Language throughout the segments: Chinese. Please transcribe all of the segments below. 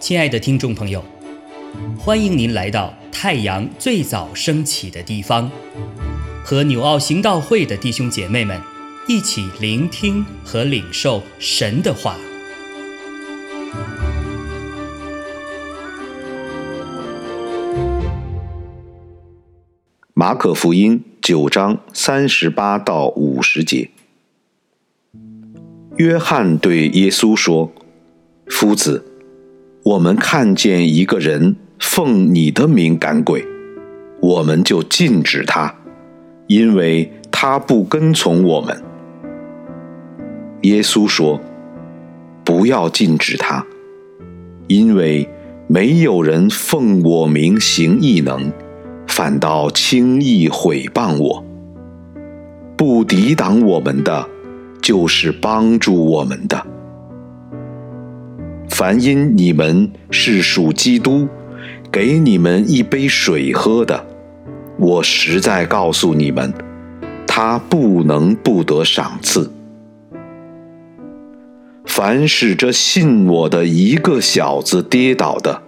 亲爱的听众朋友，欢迎您来到太阳最早升起的地方，和纽奥行道会的弟兄姐妹们一起聆听和领受神的话。马可福音九章三十八到五十节，约翰对耶稣说：“夫子。”我们看见一个人奉你的名赶鬼，我们就禁止他，因为他不跟从我们。耶稣说：“不要禁止他，因为没有人奉我名行异能，反倒轻易毁谤我。不抵挡我们的，就是帮助我们的。”凡因你们是属基督，给你们一杯水喝的，我实在告诉你们，他不能不得赏赐。凡使这信我的一个小子跌倒的，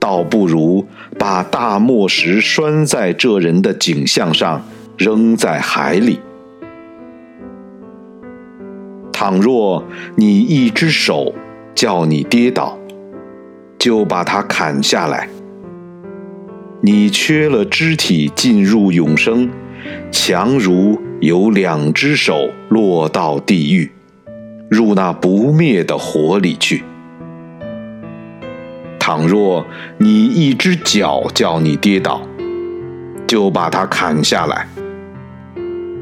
倒不如把大磨石拴在这人的颈项上，扔在海里。倘若你一只手，叫你跌倒，就把它砍下来。你缺了肢体进入永生，强如有两只手落到地狱，入那不灭的火里去。倘若你一只脚叫你跌倒，就把它砍下来。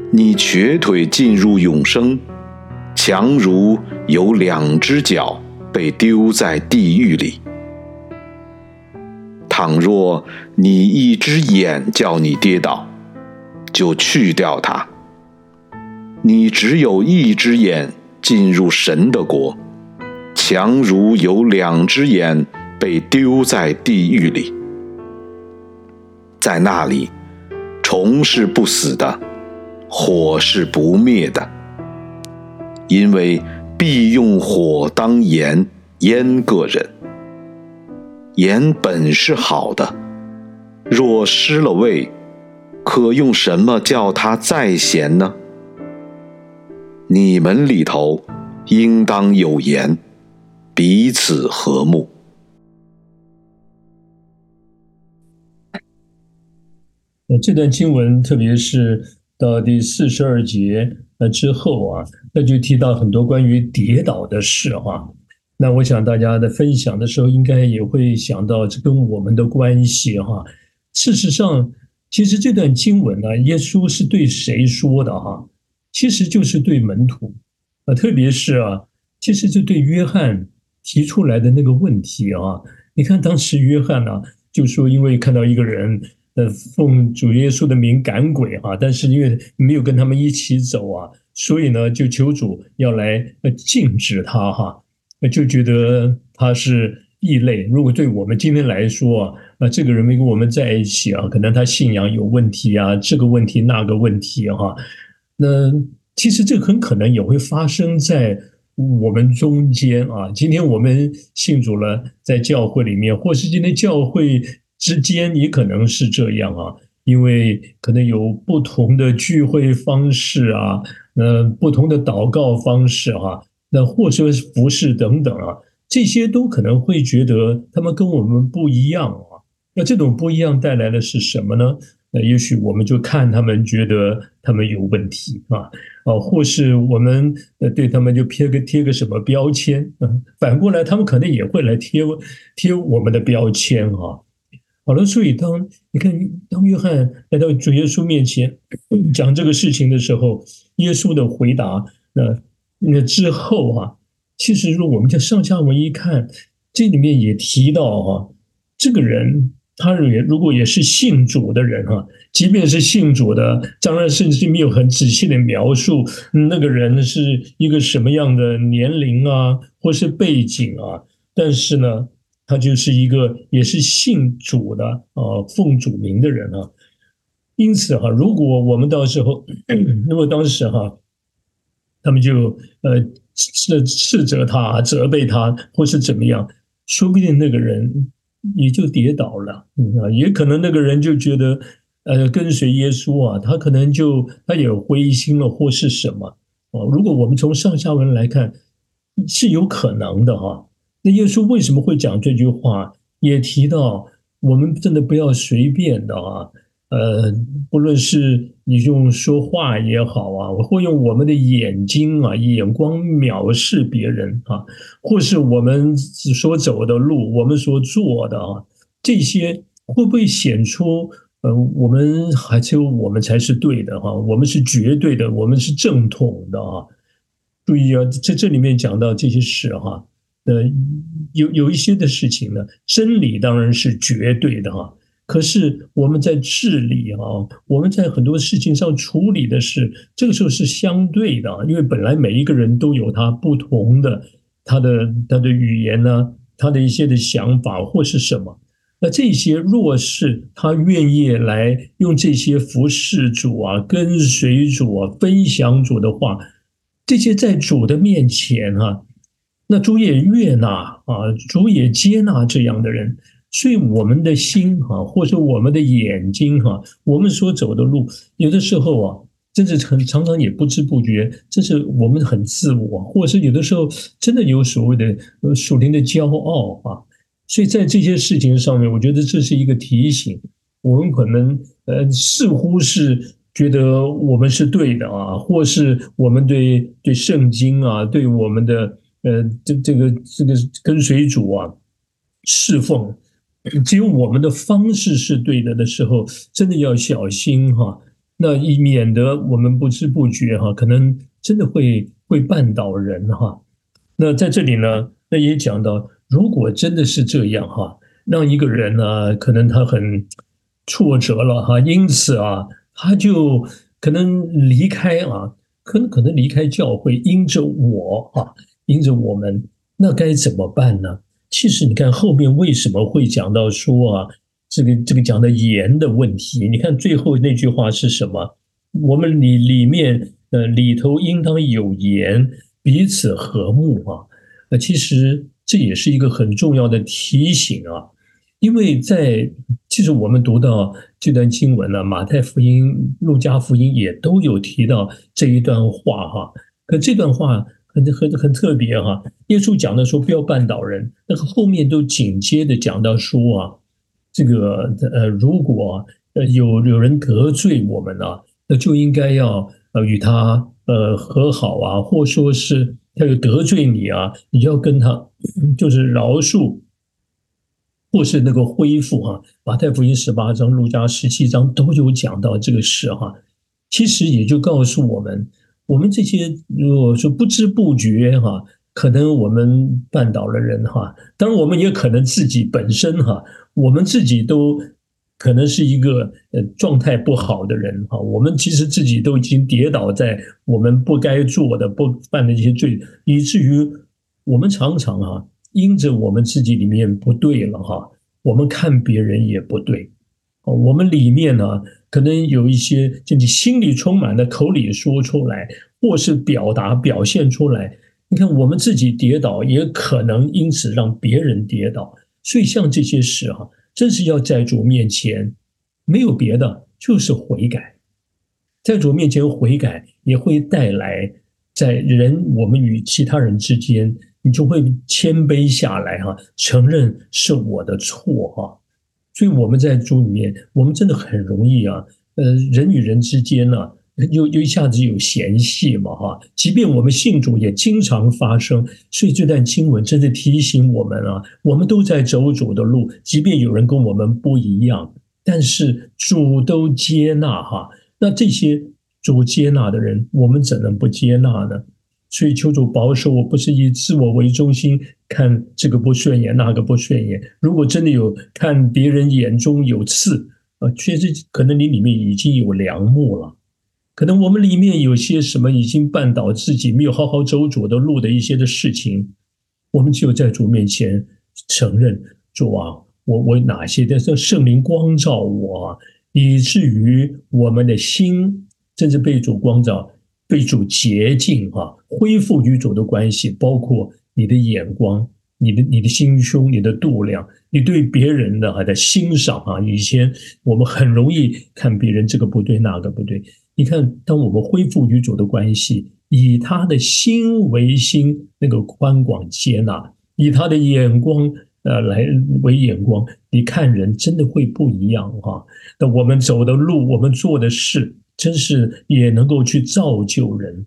你瘸腿进入永生，强如有两只脚。被丢在地狱里。倘若你一只眼叫你跌倒，就去掉它。你只有一只眼进入神的国，强如有两只眼被丢在地狱里。在那里，虫是不死的，火是不灭的，因为。必用火当盐腌个人，盐本是好的，若失了味，可用什么叫它再咸呢？你们里头应当有盐，彼此和睦。这段经文，特别是到第四十二节。那之后啊，那就提到很多关于跌倒的事哈。那我想大家在分享的时候，应该也会想到这跟我们的关系哈。事实上，其实这段经文呢，耶稣是对谁说的哈？其实就是对门徒啊，特别是啊，其实就对约翰提出来的那个问题啊。你看当时约翰呢，就说因为看到一个人。呃，奉主耶稣的名赶鬼哈，但是因为没有跟他们一起走啊，所以呢，就求主要来呃禁止他哈，就觉得他是异类。如果对我们今天来说啊，那这个人没跟我们在一起啊，可能他信仰有问题啊，这个问题那个问题哈。那其实这很可能也会发生在我们中间啊。今天我们信主了，在教会里面，或是今天教会。之间也可能是这样啊，因为可能有不同的聚会方式啊，那不同的祷告方式啊，那或者是服饰等等啊，这些都可能会觉得他们跟我们不一样啊。那这种不一样带来的是什么呢？那也许我们就看他们觉得他们有问题啊，啊，或是我们呃对他们就贴个贴个什么标签啊，反过来他们可能也会来贴贴我们的标签啊。好了，所以当你看，当约翰来到主耶稣面前讲这个事情的时候，耶稣的回答，那那之后啊，其实如果我们在上下文一看，这里面也提到哈，这个人他认为如果也是信主的人哈，即便是信主的，当然甚至没有很仔细的描述那个人是一个什么样的年龄啊，或是背景啊，但是呢。他就是一个也是信主的啊，奉主名的人啊。因此哈，如果我们到时候，如果当时哈，他们就呃斥斥责他、责备他，或是怎么样，说不定那个人也就跌倒了啊，也可能那个人就觉得呃跟随耶稣啊，他可能就他也灰心了，或是什么哦。如果我们从上下文来看，是有可能的哈。那耶稣为什么会讲这句话？也提到我们真的不要随便的啊。呃，不论是你用说话也好啊，或用我们的眼睛啊、眼光藐视别人啊，或是我们所走的路、我们所做的啊，这些会不会显出呃，我们还是我们才是对的哈？我们是绝对的，我们是正统的啊！注意啊，在这里面讲到这些事哈，呃，有有一些的事情呢，真理当然是绝对的哈。可是我们在治理啊，我们在很多事情上处理的是这个时候是相对的，因为本来每一个人都有他不同的他的他的语言呢，他的一些的想法或是什么。那这些若是他愿意来用这些服侍主啊、跟随主啊、分享主的话，这些在主的面前哈，那主也悦纳啊，主也接纳这样的人。所以我们的心哈，或者我们的眼睛哈，我们所走的路，有的时候啊，真是很常常也不知不觉，这是我们很自我，或者是有的时候真的有所谓的呃属灵的骄傲啊。所以在这些事情上面，我觉得这是一个提醒，我们可能呃似乎是觉得我们是对的啊，或是我们对对圣经啊，对我们的呃这这个这个跟随主啊侍奉。只有我们的方式是对的的时候，真的要小心哈，那以免得我们不知不觉哈，可能真的会会绊倒人哈。那在这里呢，那也讲到，如果真的是这样哈，让一个人呢，可能他很挫折了哈，因此啊，他就可能离开啊，可能可能离开教会，因着我啊，盯着我们，那该怎么办呢？其实你看后面为什么会讲到说啊，这个这个讲的盐的问题？你看最后那句话是什么？我们里里面呃里头应当有盐，彼此和睦啊。那其实这也是一个很重要的提醒啊，因为在其实我们读到这段经文呢，马太福音、路加福音也都有提到这一段话哈。可这段话。很很很特别哈，耶稣讲的说不要绊倒人，那个后面都紧接着讲到说啊，这个呃，如果呃有有人得罪我们啊，那就应该要呃与他呃和好啊，或说是他有得罪你啊，你就要跟他就是饶恕，或是那个恢复哈。马太福音十八章、路加十七章都有讲到这个事哈，其实也就告诉我们。我们这些如果说不知不觉哈，可能我们绊倒了人哈。当然，我们也可能自己本身哈，我们自己都可能是一个呃状态不好的人哈。我们其实自己都已经跌倒在我们不该做的、不犯的这些罪，以至于我们常常哈，因着我们自己里面不对了哈，我们看别人也不对。哦，我们里面呢？可能有一些，就你心里充满的，口里说出来，或是表达表现出来。你看，我们自己跌倒，也可能因此让别人跌倒。所以，像这些事哈，真是要在主面前，没有别的，就是悔改。在主面前悔改，也会带来在人我们与其他人之间，你就会谦卑下来哈，承认是我的错哈。所以我们在主里面，我们真的很容易啊，呃，人与人之间呢，又又一下子有嫌隙嘛，哈。即便我们信主，也经常发生。所以这段经文真的提醒我们啊，我们都在走主的路，即便有人跟我们不一样，但是主都接纳哈。那这些主接纳的人，我们怎能不接纳呢？所以求主保守我，不是以自我为中心看这个不顺眼，那个不顺眼。如果真的有看别人眼中有刺，啊，确实可能你里面已经有良木了。可能我们里面有些什么已经绊倒自己，没有好好走主的路的一些的事情，我们只有在主面前承认主啊，我我哪些的这圣灵光照我，以至于我们的心甚至被主光照。被主洁净哈，恢复与主的关系，包括你的眼光、你的你的心胸、你的度量，你对别人的还在欣赏啊。以前我们很容易看别人这个不对那个不对，你看，当我们恢复与主的关系，以他的心为心，那个宽广接纳，以他的眼光。呃，来为眼光，你看人真的会不一样哈。那我们走的路，我们做的事，真是也能够去造就人。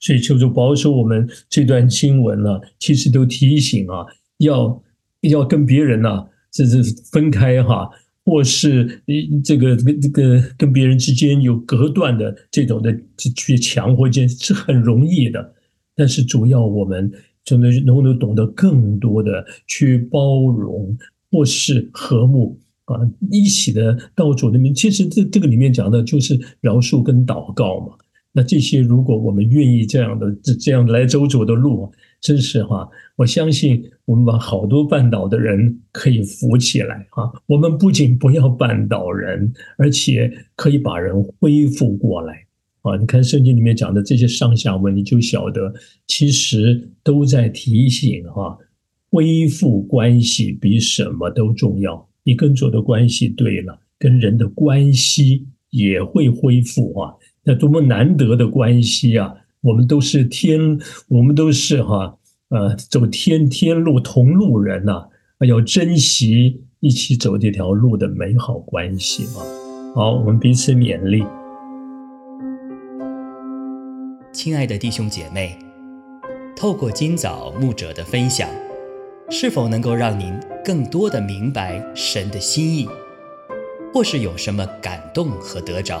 所以求主保守我们这段经文呢，其实都提醒啊，要要跟别人呐，这是分开哈，或是这个这个这个跟别人之间有隔断的这种的去强或间是很容易的，但是主要我们。真的能不能懂得更多的去包容或是和睦啊，一起的到主的面。其实这这个里面讲的就是饶恕跟祷告嘛。那这些如果我们愿意这样的这这样来走主的路，真是哈，我相信我们把好多绊倒的人可以扶起来啊。我们不仅不要绊倒人，而且可以把人恢复过来。啊，你看圣经里面讲的这些上下文，你就晓得，其实都在提醒哈，恢复关系比什么都重要。你跟主的关系对了，跟人的关系也会恢复啊。那多么难得的关系啊！我们都是天，我们都是哈，呃，走天天路同路人呐，要珍惜一起走这条路的美好关系啊。好，我们彼此勉励。亲爱的弟兄姐妹，透过今早牧者的分享，是否能够让您更多的明白神的心意，或是有什么感动和得着？